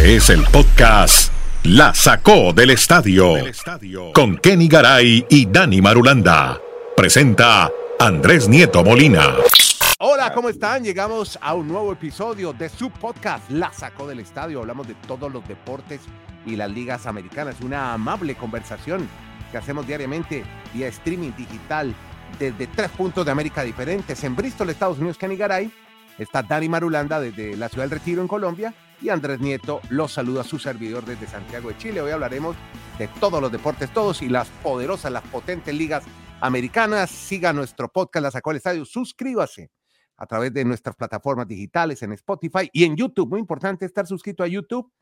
Este es el podcast La Sacó del Estadio con Kenny Garay y Dani Marulanda. Presenta Andrés Nieto Molina. Hola, ¿cómo están? Llegamos a un nuevo episodio de su podcast La Sacó del Estadio. Hablamos de todos los deportes y las ligas americanas. Una amable conversación que hacemos diariamente vía streaming digital desde tres puntos de América diferentes. En Bristol, Estados Unidos, Kenny Garay. Está Dani Marulanda desde la ciudad del Retiro en Colombia y Andrés Nieto los saluda a su servidor desde Santiago de Chile. Hoy hablaremos de todos los deportes, todos y las poderosas, las potentes ligas americanas. Siga nuestro podcast, La Sacó el Estadio. Suscríbase a través de nuestras plataformas digitales en Spotify y en YouTube. Muy importante estar suscrito a YouTube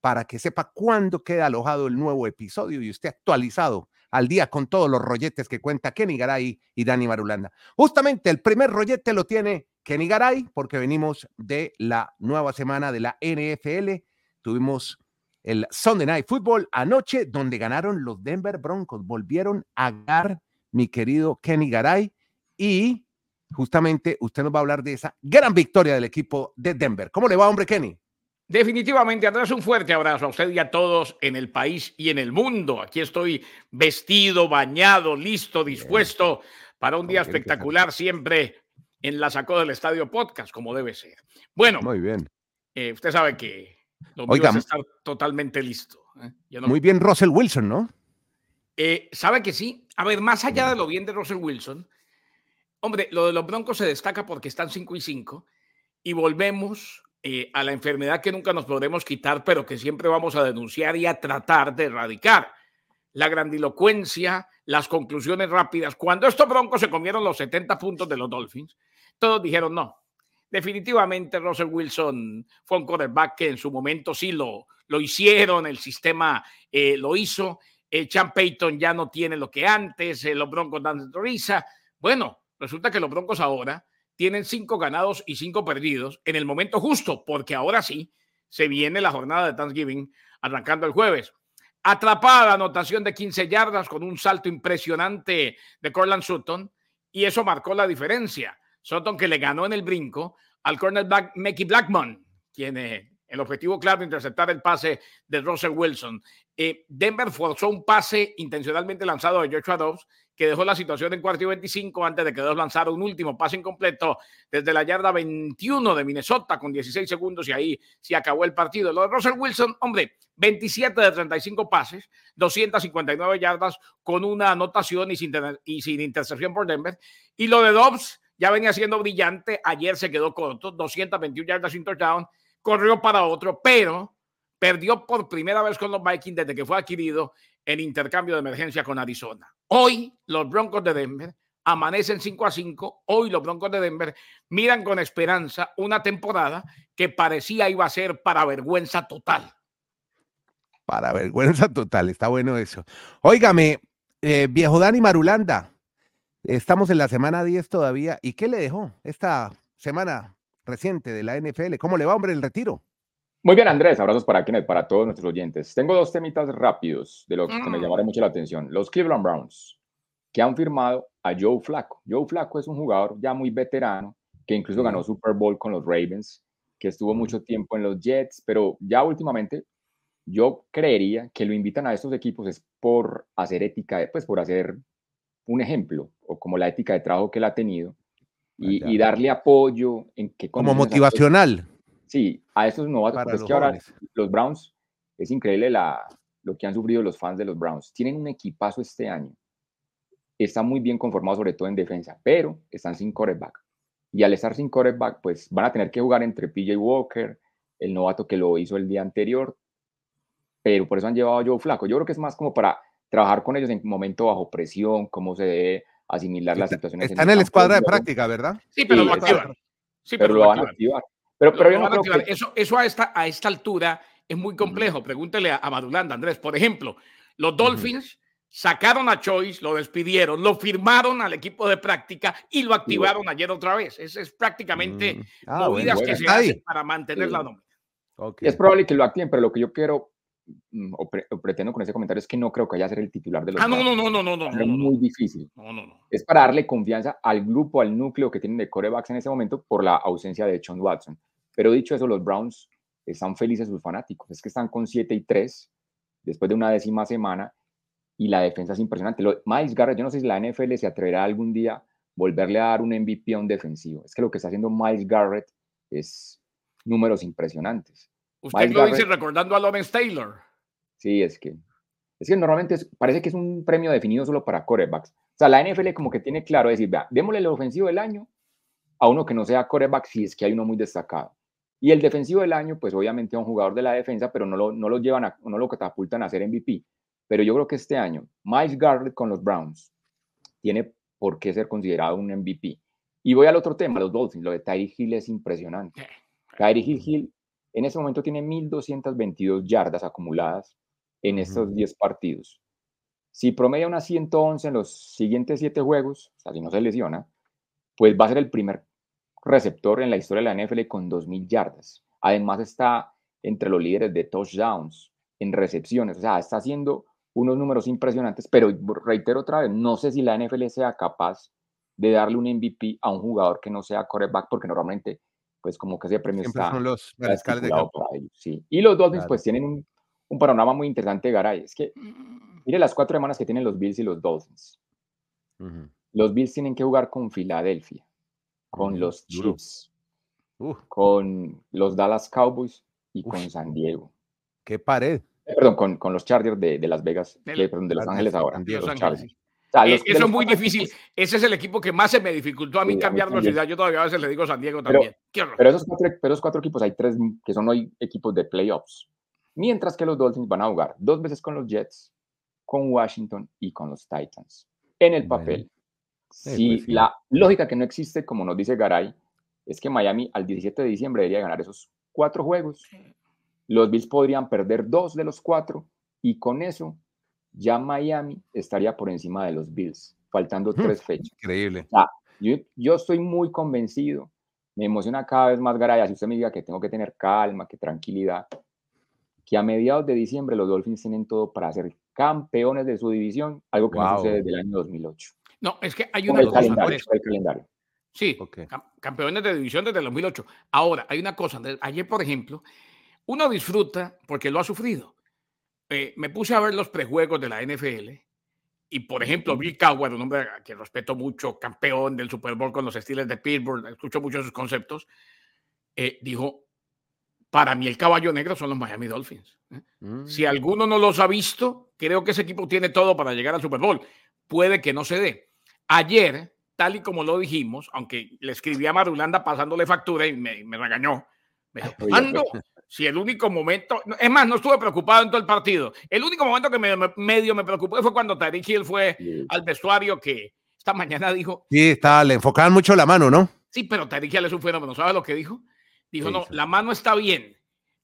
para que sepa cuándo queda alojado el nuevo episodio y esté actualizado al día con todos los rolletes que cuenta Kenny Garay y Dani Marulanda. Justamente el primer rollete lo tiene Kenny Garay, porque venimos de la nueva semana de la NFL. Tuvimos el Sunday Night Football anoche, donde ganaron los Denver Broncos. Volvieron a ganar mi querido Kenny Garay. Y justamente usted nos va a hablar de esa gran victoria del equipo de Denver. ¿Cómo le va, hombre, Kenny? Definitivamente, Andrés, un fuerte abrazo a usted y a todos en el país y en el mundo. Aquí estoy vestido, bañado, listo, dispuesto para un día espectacular siempre en la sacó del estadio podcast, como debe ser. Bueno, muy bien. Eh, usted sabe que lo Oiga, estar totalmente listo. ¿eh? Muy bien, Russell Wilson, ¿no? Eh, sabe que sí. A ver, más allá de lo bien de Russell Wilson, hombre, lo de los Broncos se destaca porque están 5 y 5 y volvemos a la enfermedad que nunca nos podremos quitar, pero que siempre vamos a denunciar y a tratar de erradicar. La grandilocuencia, las conclusiones rápidas. Cuando estos Broncos se comieron los 70 puntos de los Dolphins, todos dijeron no. Definitivamente Russell Wilson fue un quarterback que en su momento sí lo, lo hicieron, el sistema eh, lo hizo. Eh, Chan Payton ya no tiene lo que antes, eh, los Broncos dan risa. Bueno, resulta que los Broncos ahora tienen cinco ganados y cinco perdidos en el momento justo, porque ahora sí se viene la jornada de Thanksgiving arrancando el jueves. Atrapada anotación de 15 yardas con un salto impresionante de Corland Sutton y eso marcó la diferencia. Sutton que le ganó en el brinco al cornerback Mickey Blackmon, quien eh, el objetivo claro interceptar el pase de Russell Wilson. Eh, Denver forzó un pase intencionalmente lanzado de Joshua Dobbs que dejó la situación en cuarto y 25 antes de que dos lanzara un último pase incompleto desde la yarda 21 de Minnesota con 16 segundos y ahí se acabó el partido. Lo de Russell Wilson, hombre, 27 de 35 pases, 259 yardas con una anotación y sin, y sin intercepción por Denver. Y lo de Dobbs, ya venía siendo brillante. Ayer se quedó corto, 221 yardas sin touchdown, corrió para otro, pero perdió por primera vez con los Vikings desde que fue adquirido en intercambio de emergencia con Arizona. Hoy los Broncos de Denver amanecen 5 a 5. Hoy los Broncos de Denver miran con esperanza una temporada que parecía iba a ser para vergüenza total. Para vergüenza total, está bueno eso. Óigame, eh, viejo Dani Marulanda, Estamos en la semana 10 todavía. ¿Y qué le dejó esta semana reciente de la NFL? ¿Cómo le va, hombre, el retiro? Muy bien, Andrés. Abrazos para quienes, para todos nuestros oyentes. Tengo dos temitas rápidos de los que me mm. llamaron mucho la atención. Los Cleveland Browns, que han firmado a Joe Flacco. Joe Flacco es un jugador ya muy veterano, que incluso ganó Super Bowl con los Ravens, que estuvo mucho tiempo en los Jets, pero ya últimamente yo creería que lo invitan a estos equipos es por hacer ética, pues por hacer un ejemplo, o como la ética de trabajo que él ha tenido, y, ah, darle apoyo en que... Como motivacional. Sí, a esos novatos, porque es que ahora los Browns, es increíble la, lo que han sufrido los fans de los Browns. Tienen un equipazo este año. Están muy bien conformados, sobre todo en defensa, pero están sin quarterback. Y al estar sin quarterback, pues van a tener que jugar entre PJ Walker, el novato que lo hizo el día anterior, pero por eso han llevado a Joe Flaco. Yo creo que es más como para trabajar con ellos en momento bajo presión, cómo se debe asimilar las situaciones. Está en, el escuadra de práctica, ¿verdad? Sí, pero lo activan. Sí, pero, lo van a activar. Pero, pero yo no creo que... eso, eso a, esta, a esta altura es muy complejo. Pregúntele a, Madulanda, Andrés. Por ejemplo, los Dolphins sacaron a Choice, lo despidieron, lo firmaron al equipo de práctica y lo activaron ayer otra vez. Es, es prácticamente mm. ah, movidas que se hacen para mantener la nómina. Es probable que lo activen, pero lo que yo quiero Mm, o, pretendo con ese comentario es que no creo que haya ser el titular de los. Ah, no, no, no, no, no, no. Es muy difícil. No, no, no. Es para darle confianza al grupo, al núcleo que tienen de corebacks en ese momento por la ausencia de Sean Watson. Pero dicho eso, los Browns están felices sus fanáticos. Es que están con 7 y 3 después de una décima semana y la defensa es impresionante. Lo, Miles Garrett, yo no sé si la NFL se atreverá algún día volverle a dar un MVP a un defensivo. Es que lo que está haciendo Miles Garrett es números impresionantes. Usted lo dice recordando a Lawrence Taylor. Sí, es que, es que normalmente parece que es un premio definido solo para corebacks. O sea, la NFL como que tiene claro decir, vea, démosle el ofensivo del año a uno que no sea coreback si es que hay uno muy destacado. Y el defensivo del año, pues obviamente a un jugador de la defensa, pero no lo, no lo llevan, a, no lo catapultan a ser MVP. Pero yo creo que este año, Miles Garrett con los Browns tiene por qué ser considerado un MVP. Y voy al otro tema, los Dolphins. Lo de Tyree Hill es impresionante. Tyree Hill, en ese momento tiene 1.222 yardas acumuladas en estos 10 partidos. Si promedia unas 111 en los siguientes 7 juegos, o sea, si no se lesiona, pues va a ser el primer receptor en la historia de la NFL con 2.000 yardas. Además está entre los líderes de touchdowns en recepciones, o sea, está haciendo unos números impresionantes, pero reitero otra vez, no sé si la NFL sea capaz de darle un MVP a un jugador que no sea quarterback, porque normalmente, pues como que ese premio está, son los de campo. sí. Y los Dolphins pues tienen un, un, panorama muy interesante, Garay. Es que, mm. mire las cuatro semanas que tienen los Bills y los Dolphins. Los Bills tienen que jugar con Filadelfia, con los Chiefs, con los Dallas Cowboys y con San Diego. ¡Qué pared! perdón, con, con, los Chargers de, de Las Vegas, de, perdón, de Los Ángeles ahora. Los eh, eso es muy difícil. Ese es el equipo que más se me dificultó a mí cambiar la ciudad. Yo todavía a veces le digo San Diego también. Pero, esos cuatro, pero esos cuatro equipos, hay tres que son hoy equipos de playoffs. Mientras que los Dolphins van a jugar dos veces con los Jets, con Washington y con los Titans. En el papel, si pues la lógica que no existe, como nos dice Garay, es que Miami al 17 de diciembre debería ganar esos cuatro juegos los Bills podrían perder dos de los cuatro y con eso ya Miami estaría por encima de los Bills, faltando tres fechas. Increíble. yo, yo, estoy muy convencido, me emociona cada vez más Garaya, si usted me diga que tengo que tener calma, que tranquilidad, que a mediados de diciembre los Dolphins tienen todo para ser campeones de su división, algo que no sucede desde el año 2008. No, es que hay una cosa. Calendario, el calendario. Sí, campeones de división desde el 2008. Ahora, hay una cosa. Ayer, por ejemplo, uno disfruta porque lo ha sufrido. Eh, me puse a ver los prejuegos de la NFL y, por ejemplo, Bill Cowher, un hombre que respeto mucho, campeón del Super Bowl con los Steelers de Pittsburgh, escucho mucho sus conceptos, eh, dijo, para mí el caballo negro son los Miami Dolphins. ¿eh? Si mm. alguno no los ha visto, creo que ese equipo tiene todo para llegar al Super Bowl. Puede que no se dé. Ayer, tal y como lo dijimos, aunque le escribí a Marulanda pasándole factura y me, me regañó, me dijo, ¿cuándo, si el único momento, es más, no estuve preocupado en todo el partido. El único momento que me, medio me preocupé fue cuando Tariq Hill fue al vestuario que esta mañana dijo. Sí, está, le enfocaban mucho la mano, ¿no? Sí, pero Tariq Hill es un fenómeno. ¿Sabes lo que dijo? Dijo, no, la mano está bien.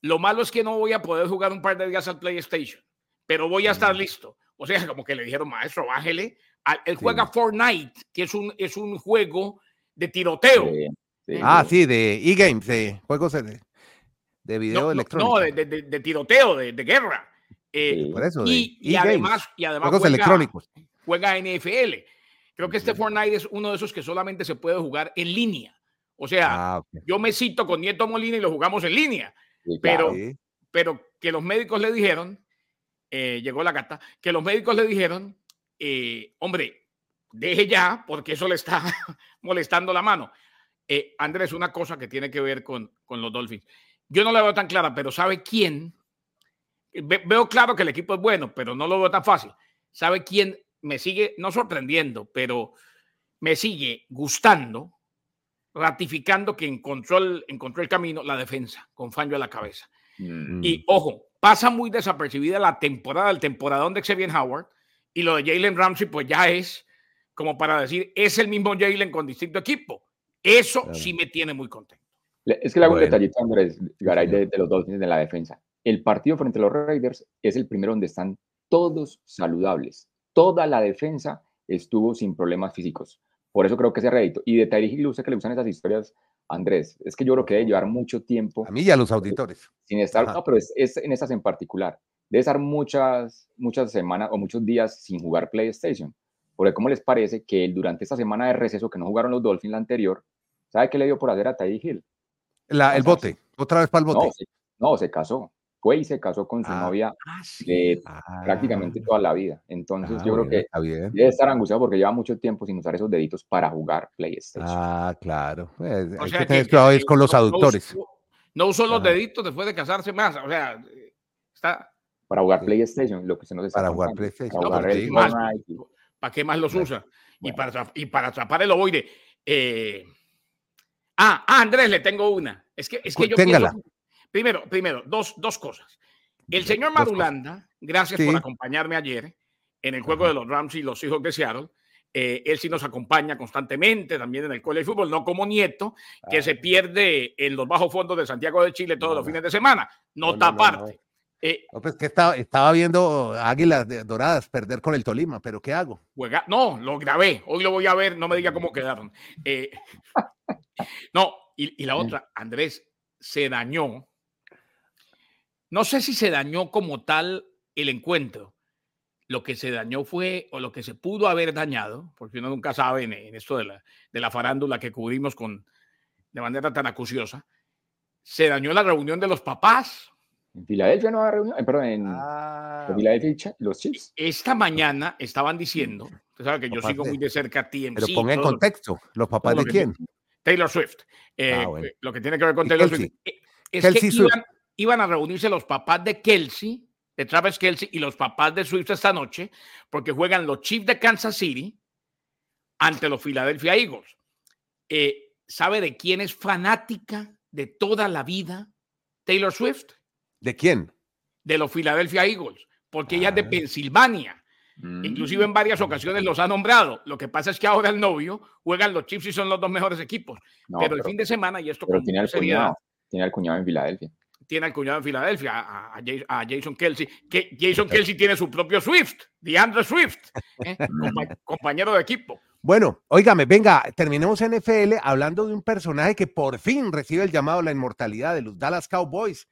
Lo malo es que no voy a poder jugar un par de días al PlayStation, pero voy a estar listo. O sea, como que le dijeron, maestro, bájele. Él juega Fortnite, que es un, es un juego de tiroteo. Ah, sí, de e-games, de juegos de de video electrónico. No, de, tiroteo, de, guerra. Eh, por eso, y, además, y además juega, electrónicos. Juega NFL. Creo que este Fortnite es uno de esos que solamente se puede jugar en línea. O sea, ah, yo me cito con Nieto Molina y lo jugamos en línea. pero, pero que los médicos le dijeron, eh, llegó la gata, que los médicos le dijeron, eh, hombre, deje ya, porque eso le está molestando la mano. Andrés, una cosa que tiene que ver con, con los Dolphins. Yo no la veo tan clara, pero ¿sabe quién? veo claro que el equipo es bueno, pero no lo veo tan fácil. ¿Sabe quién me sigue, no sorprendiendo, pero me sigue gustando, ratificando que encontró el, encontró el camino la defensa, con Fangio a la cabeza? Mm. Y ojo, pasa muy desapercibida la temporada, el temporadón de Xavier Howard, y lo de Jalen Ramsey, pues ya es como para decir, es el mismo Jalen con distinto equipo. Eso sí me tiene muy contento. Es que le hago un detallito, Andrés Garay, de, los Dolphins de la defensa. El partido frente a los Raiders es el primero donde están todos saludables. Toda la defensa estuvo sin problemas físicos. Por eso creo que ese rédito. Y de Tyree Hill, que le usan esas historias, Andrés, es que yo creo que debe llevar mucho tiempo. A mí y a los auditores. Sin estar, no, pero es, es, en esas en particular. Debe estar muchas, muchas semanas o muchos días sin jugar PlayStation. Porque, ¿cómo les parece que durante esta semana de receso que no jugaron los Dolphins la anterior, ¿sabe qué le dio por hacer a Tyree Hill? El bote, otra vez para el bote. No, No, se casó. Fue y se casó con su Ah, novia Ah, sí. de Ah, prácticamente toda la vida. Entonces ah, yo creo que está bien. debe estar angustiado porque lleva mucho tiempo sin usar esos deditos para jugar PlayStation. Ah, claro. Pues, hay sea que tener que- cuidado que con los no- no aductores. usó- No usó los deditos después de casarse más. O sea, está. Para jugar Sí. PlayStation, lo que se nos está Para jugar. PlayStation. Para No, jugar el más. ¿Para qué más los Bueno, usa? Y, para, y para atrapar el ovoide. eh, Ah, ah, Andrés, le tengo una. Es que, es que yo téngala. pienso- Primero, primero, dos, dos cosas. El señor. Marulanda, gracias Sí. por acompañarme ayer en el juego Ajá. de los Rams y los hijos de Seattle. Eh, él sí nos acompaña constantemente también en el college fútbol, no como nieto, que Ah. se pierde en los bajos fondos de Santiago de Chile todos No, los fines de semana. No, Nota no, no, no. aparte. Eh, No, pues que estaba, estaba viendo Águilas de- Doradas perder con el Tolima, pero ¿qué hago? Juega- no, lo grabé. Hoy lo voy a ver. No me diga cómo quedaron. Eh, no, y, y la otra, Andrés, se dañó. No sé si se dañó como tal el encuentro. Lo que se dañó fue, o lo que se pudo haber dañado, porque uno nunca sabe en, en esto de la, de la farándula que cubrimos con, de manera tan acuciosa, se dañó la reunión de los papás. En Filadelfia no va a reunión, eh, perdón, en, Ah, Filadelfia los Chiefs. Esta mañana estaban diciendo, usted sabe que yo sigo de- muy de cerca TMC. pero ponga en contexto, ¿los papás de quién? Taylor Swift. Eh, Ah, bueno. Lo que tiene que ver con Taylor. Swift. eh, Es Kelsey que iban a reunirse los papás de Kelsey, de Travis Kelsey, y los papás de Swift esta noche, porque juegan los Chiefs de Kansas City ante los Philadelphia Eagles. Eh, ¿Sabe de quién es fanática de toda la vida Taylor Swift? ¿De quién? De los Philadelphia Eagles, porque ella es de Ah. Pensilvania. Mm. Inclusive en varias ocasiones los ha nombrado. Lo que pasa es que ahora el novio juegan los Chiefs y son los dos mejores equipos. No, pero el pero, fin de semana, y esto pero tiene al seriedad, cuñado. Tiene al cuñado en Filadelfia. tiene al cuñado en Filadelfia, a, a Jas- a Jason Kelsey, que Jason Kelsey tiene su propio Swift, DeAndre Swift, ¿eh? Compa- compañero de equipo. Bueno, óigame, venga, terminemos NFL hablando de un personaje que por fin recibe el llamado a la inmortalidad de los Dallas Cowboys,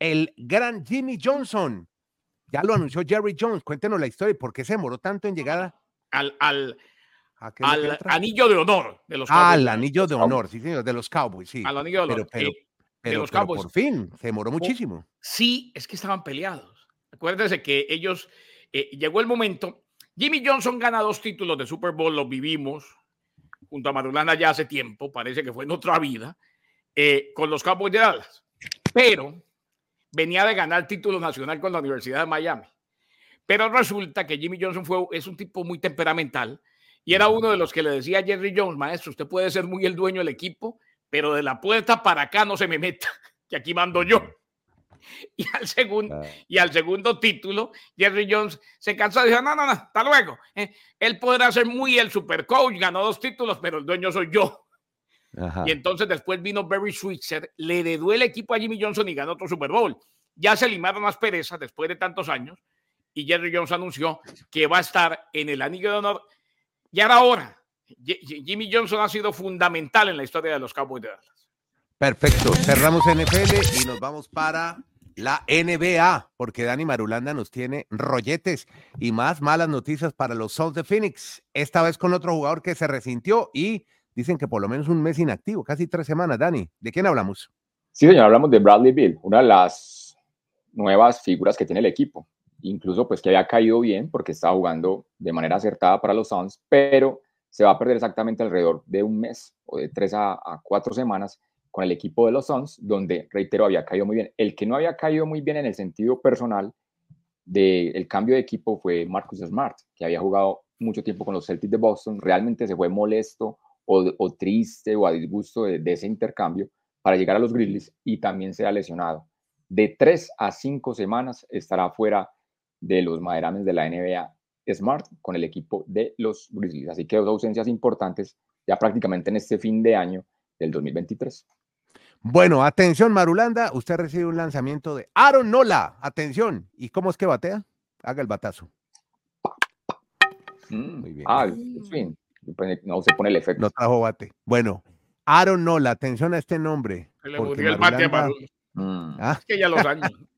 el gran Jimmy Johnson. Ya lo anunció Jerry Jones. Cuéntenos la historia y por qué se demoró tanto en llegar Al, anillo de honor de los Ah, Cowboys. al anillo de honor, sí, señor, de los Cowboys, sí. Al anillo de honor. Pero, pero, Eh, pero, los pero Cowboys. por fin, se demoró muchísimo. sí, es que estaban peleados. Acuérdense que ellos, eh, llegó el momento, Jimmy Johnson gana dos títulos de Super Bowl, los vivimos junto a Marulana ya hace tiempo, parece que fue en otra vida, eh, con los Cowboys de Dallas. Pero venía de ganar título nacional con la Universidad de Miami. Pero resulta que Jimmy Johnson fue, es un tipo muy temperamental y era uno de los que le decía a Jerry Jones, maestro, usted puede ser muy el dueño del equipo, pero de la puerta para acá no se me meta, que aquí mando yo. Y al segundo, Ah, y al segundo título, Jerry Jones se cansó y dijo, no, no, no, hasta luego. Eh, él podrá ser muy el super coach, ganó dos títulos, pero el dueño soy yo. Ajá. Y entonces después vino Barry Switzer, le heredó el equipo a Jimmy Johnson y ganó otro Super Bowl. Ya se limaron las perezas después de tantos años y Jerry Jones anunció que va a estar en el anillo de honor. Ya era hora. Ye- Ye- Jimmy Johnson ha sido fundamental en la historia de los Cowboys de Dallas. Perfecto, cerramos NFL y nos vamos para la NBA, porque Dani Marulanda nos tiene rolletes y más malas noticias para los Suns de Phoenix, esta vez con otro jugador que se resintió y dicen que por lo menos un mes inactivo, casi tres semanas, Dani. ¿De quién hablamos? Sí, señor, hablamos de Bradley Bill, una de las nuevas figuras que tiene el equipo. Incluso pues que había caído bien porque estaba jugando de manera acertada para los Suns, pero se va a perder exactamente alrededor de un mes o de tres a, a cuatro semanas con el equipo de los Suns, donde, reitero, había caído muy bien. El que no había caído muy bien en el sentido personal del cambio de equipo fue Marcus Smart, que había jugado mucho tiempo con los Celtics de Boston, realmente se fue molesto o, o triste o a disgusto de, de ese intercambio para llegar a los Grizzlies y también se ha lesionado. De tres a cinco semanas estará fuera de los maderames de la NBA Smart con el equipo de los Grizzlies. Así que dos ausencias importantes ya prácticamente en este fin de año del 2023. Bueno, atención Marulanda, usted recibe un lanzamiento de Aaron Nola, atención. ¿Y cómo es que batea? Haga el batazo. Mm, Muy bien. Ah, en fin, no se pone el efecto. No trajo bate. Bueno, Aaron Nola, atención a este nombre. Se le murió el bate a. Mm. Ah, Es que ya los años.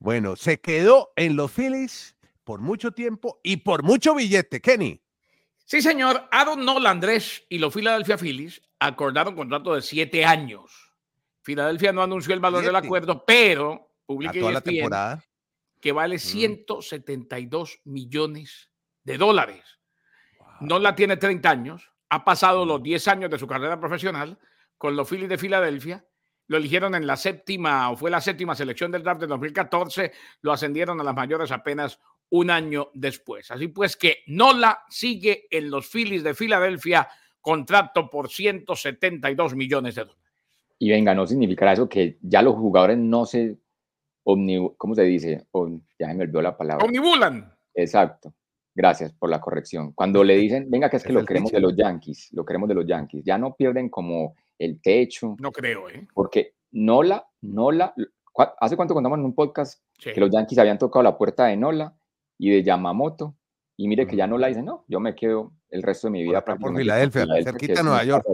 Bueno, se quedó en los Phillies por mucho tiempo y por mucho billete, Kenny. Sí, señor. Aaron Nola, Andrés y los Philadelphia Phillies acordaron contrato de siete años. Filadelfia no anunció el valor del acuerdo, pero publica toda la temporada. que vale 172 mm. millones de dólares. No la tiene 30 años, ha pasado los 10 años de su carrera profesional con los Phillies de Filadelfia. Lo eligieron en la séptima, o fue la séptima selección del draft de 2014. Lo ascendieron a las mayores apenas un año después. Así pues que Nola sigue en los Phillies de Filadelfia, contrato por 172 millones de dólares. Y venga, no significará eso que ya los jugadores no se ¿cómo se dice? ya me olvidó la palabra. Omnibulan. Exacto. Gracias por la corrección. Cuando le dicen, venga, que es que lo queremos de los Yankees, lo queremos de los Yankees, ya no pierden como el techo. No creo, ¿eh? Porque Nola, Nola, ¿hace cuánto contamos en un podcast que los Yankees habían tocado la puerta de Nola y de Yamamoto? Y mire que ya Nola dice, no, yo me quedo el resto de mi vida por, por Filadelfia, cerquita de Nueva York.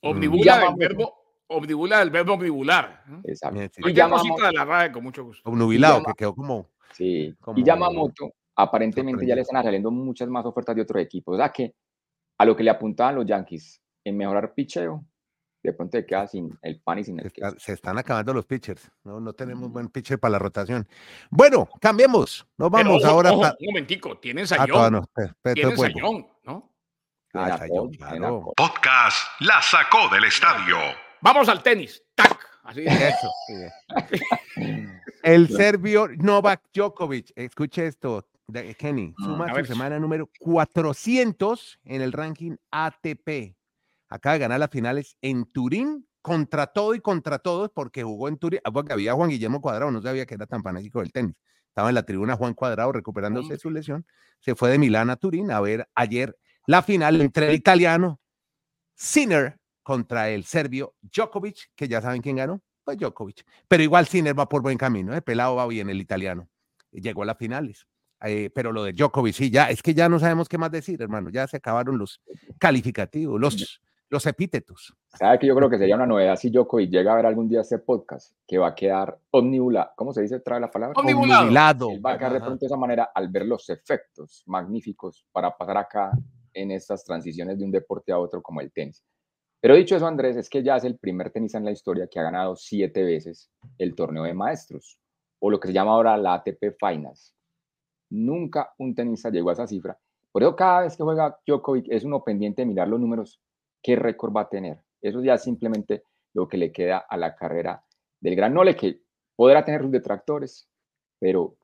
Omnibula el verbo, omnibula el verbo omnibular. Exacto. Y Yamamoto, de la RAE con mucho gusto. Omnubilado, que quedó como... Sí, y Yamamoto aparentemente ya le están saliendo muchas más ofertas de otros equipos. O sea que a lo que le apuntaban los Yankees en mejorar picheo, de pronto se queda sin el pan y sin el se, se están acabando los pitchers. No, no tenemos mm. buen pitcher para la rotación. Bueno, cambiemos. Nos vamos ahora. un momentico, tienen ah, sayón. no, tienen sayón, ¿no? Ah, Podcast la sacó del estadio. Vamos al tenis. ¡Tac! Así Eso. el serbio Novak Djokovic, escuche esto, Kenny, mm, suma su semana número 400 en el ranking ATP. Acaba de ganar las finales en Turín contra todo y contra todos porque jugó en Turín, ah, porque había Juan Guillermo Cuadrado, no sabía que era tan fanático del tenis. Estaba en la tribuna Juan Cuadrado recuperándose de su lesión. Se fue de Milán a Turín a ver ayer la final entre el italiano Sinner contra el serbio Djokovic, que ya saben quién ganó, pues Djokovic. Pero igual Sinner va por buen camino, ¿eh? pelado va bien el italiano. Llegó a las finales. Eh, pero lo de Djokovic, sí, ya, es que ya no sabemos qué más decir, hermano. Ya se acabaron los calificativos, los, los epítetos. ¿Sabe que yo creo que sería una novedad si Djokovic llega a ver algún día este podcast? Que va a quedar omnibulado. ¿Cómo se dice? Trae la palabra. Omnibulado. va a quedar de pronto de esa manera al ver los efectos magníficos para pasar acá en estas transiciones de un deporte a otro como el tenis. Pero dicho eso, Andrés, es que ya es el primer tenista en la historia que ha ganado siete veces el torneo de maestros, o lo que se llama ahora la ATP Finals. Nunca un tenista llegó a esa cifra. Por eso cada vez que juega Djokovic es uno pendiente de mirar los números, qué récord va a tener. Eso ya es simplemente lo que le queda a la carrera del gran Nole, que podrá tener sus detractores, pero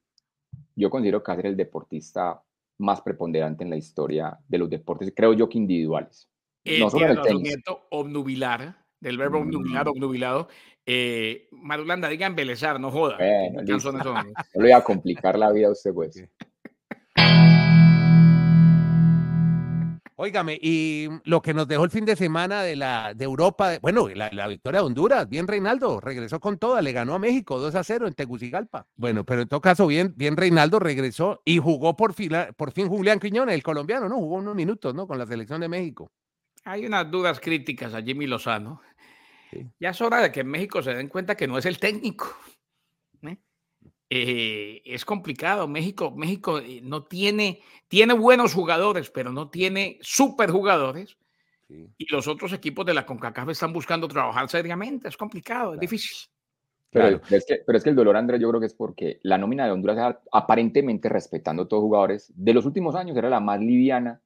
yo considero que ser el deportista más preponderante en la historia de los deportes, creo yo que individuales. Eh, no solo el tenis. obnubilar, del verbo obnubilar, mm. obnubilado. Eh, Marulanda, diga embelezar, no joda. Bueno, no le voy a complicar la vida a usted, pues. Óigame, y lo que nos dejó el fin de semana de la de Europa, bueno, la, victoria de Honduras, bien Reinaldo, regresó con toda, le ganó a México 2 a 0 en Tegucigalpa. Bueno, pero en todo caso, bien, bien Reinaldo regresó y jugó por, fila, por fin Julián Quiñones, el colombiano, ¿no? Jugó unos minutos, ¿no? Con la selección de México. Hay unas dudas críticas a Jimmy Lozano. Ya es hora de que en México se den cuenta que no es el técnico. ¿eh? Eh, es complicado. México, México eh, no tiene, tiene buenos jugadores, pero no tiene super jugadores. Y los otros equipos de la CONCACAF están buscando trabajar seriamente. Es complicado, es difícil. Pero, es que, pero es que el dolor, Andrés, yo creo que es porque la nómina de Honduras, aparentemente respetando a todos los jugadores, de los últimos años era la más liviana.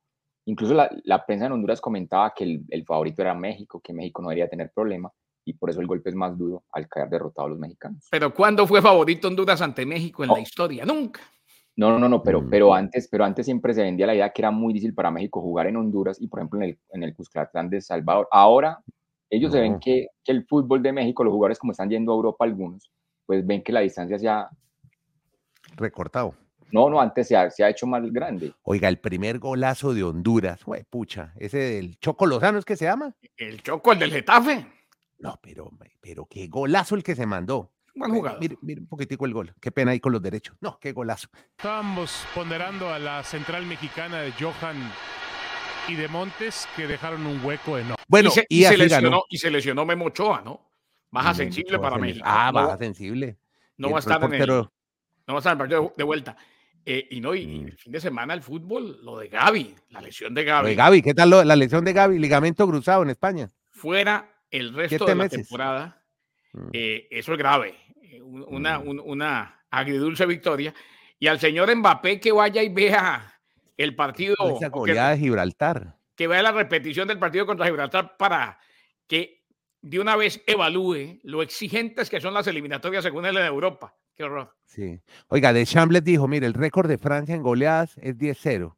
Incluso la, la prensa en Honduras comentaba que el, el, favorito era México, que México no debería tener problema y por eso el golpe es más duro al caer derrotado a los mexicanos. Pero ¿cuándo fue favorito Honduras ante México en la historia? Nunca. No, no, no, pero, mm. pero, antes, pero antes siempre se vendía la idea que era muy difícil para México jugar en Honduras y, por ejemplo, en el, en el Cuscatlán de Salvador. Ahora ellos se ven que, que, el fútbol de México, los jugadores como están yendo a Europa algunos, pues ven que la distancia se ha... Recortado. No, no, antes se ha, se ha hecho más grande. Oiga, el primer golazo de Honduras, güey, pucha, ese del Choco Lozano es que se llama. El Choco, el del Getafe. No, pero, pero qué golazo el que se mandó. Buen jugado. Mire, mire, un poquitico el gol. Qué pena ahí con los derechos. No, qué golazo. Estábamos ponderando a la central mexicana de Johan y de Montes que dejaron un hueco enorme. Bueno, y se, lesionó, y se lesionó Memo Ochoa, ¿no? Baja sensible para México. Ah, baja sensible. No va, a estar en el, no va a estar en el partido de vuelta. Eh, y no, y, mm. el fin de semana el fútbol, lo de Gaby, la lesión de Gaby. de Gaby, ¿qué tal la lesión de Gaby? Ligamento cruzado en España. Fuera el resto de la temporada mm. eh, eso es grave. Eh, una, mm. una agridulce victoria. Y al señor Mbappé que vaya y vea el partido. de Gibraltar. Que vea la repetición del partido contra Gibraltar para que de una vez evalúe lo exigentes que son las eliminatorias según él en Europa. Qué horror. Sí. Oiga, de Chambles dijo, mire, el récord de Francia en goleadas es 10-0.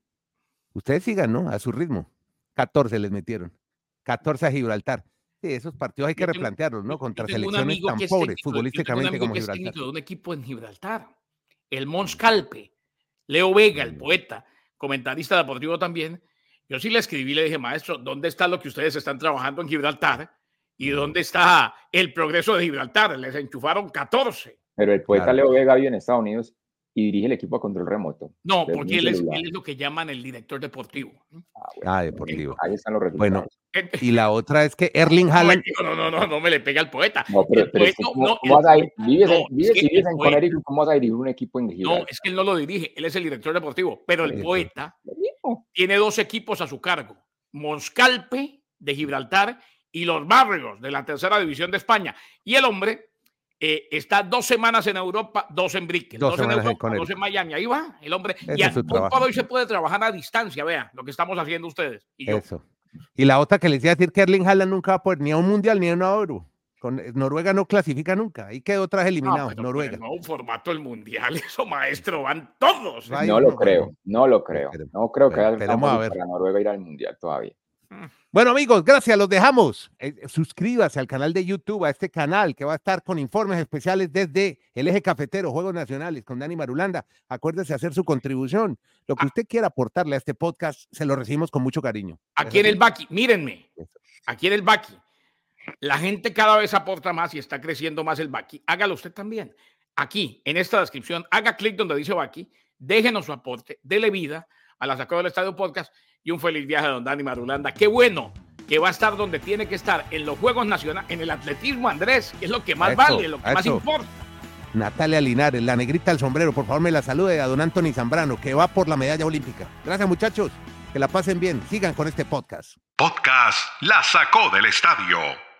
Ustedes sigan, ¿no? A su ritmo. 14 les metieron. 14 a Gibraltar. Sí, esos partidos hay que replantearlos, ¿no? Contra selecciones tan pobres futbolísticamente como Gibraltar. de un equipo en Gibraltar. El Mons Calpe. Leo Vega, el poeta, comentarista deportivo también. Yo sí le escribí, le dije, maestro, ¿dónde está lo que ustedes están trabajando en Gibraltar? ¿Y dónde está el progreso de Gibraltar? Les enchufaron 14. Pero el poeta Leo Vega vive en Estados Unidos y dirige el equipo a control remoto. No, porque él es, lo que llaman el director deportivo. Ah, ah deportivo. Ahí están los resultados. Bueno, y la otra es que Erling Haaland. No, no, no, no, me le pega al poeta. No, pero, ¿cómo, vas a ir? Vives, en Connecticut, ¿cómo vas a dirigir un equipo en Gibraltar? No, es que él no lo dirige, él es el director deportivo, pero el poeta tiene dos equipos a su cargo: Monscalpe de Gibraltar y los Bárregos de la tercera división de España. Y el hombre eh, está dos semanas en Europa, dos en Brickell, dos, en Europa, dos en Miami. Ahí va el hombre. y hoy se puede trabajar a distancia, vean lo que estamos haciendo ustedes. Y Eso. Y la otra que les iba a decir que Erling Haaland nunca va a poder ni a un mundial ni a un euro. Con, eh, Noruega no clasifica nunca. Ahí quedó tras eliminado. No, Noruega. no, un formato del mundial, eso maestro, van todos. no, lo creo, no lo creo. No creo que haya para Noruega ir al mundial todavía. Bueno, amigos, gracias. Los dejamos. Eh, suscríbase al canal de YouTube, a este canal que va a estar con informes especiales desde el eje cafetero, Juegos Nacionales, con Dani Marulanda. Acuérdese hacer su contribución. Lo que ah. usted quiera aportarle a este podcast, se lo recibimos con mucho cariño. Aquí en el Baki, mírenme. Aquí en el Baki. La gente cada vez aporta más y está creciendo más el Baki. Hágalo usted también. Aquí, en esta descripción, haga clic donde dice Baki, déjenos su aporte, dele vida a la Sacó del Estadio Podcast y un feliz viaje a Don Dani Marulanda. Qué bueno que va a estar donde tiene que estar, en los Juegos Nacionales, en el atletismo, Andrés, que es lo que más vale, lo que más importa. Natalia Linares, la negrita del sombrero, por favor me la salude a don Anthony Zambrano, que va por la medalla olímpica. Gracias muchachos, que la pasen bien, sigan con este podcast. Podcast La Sacó del Estadio.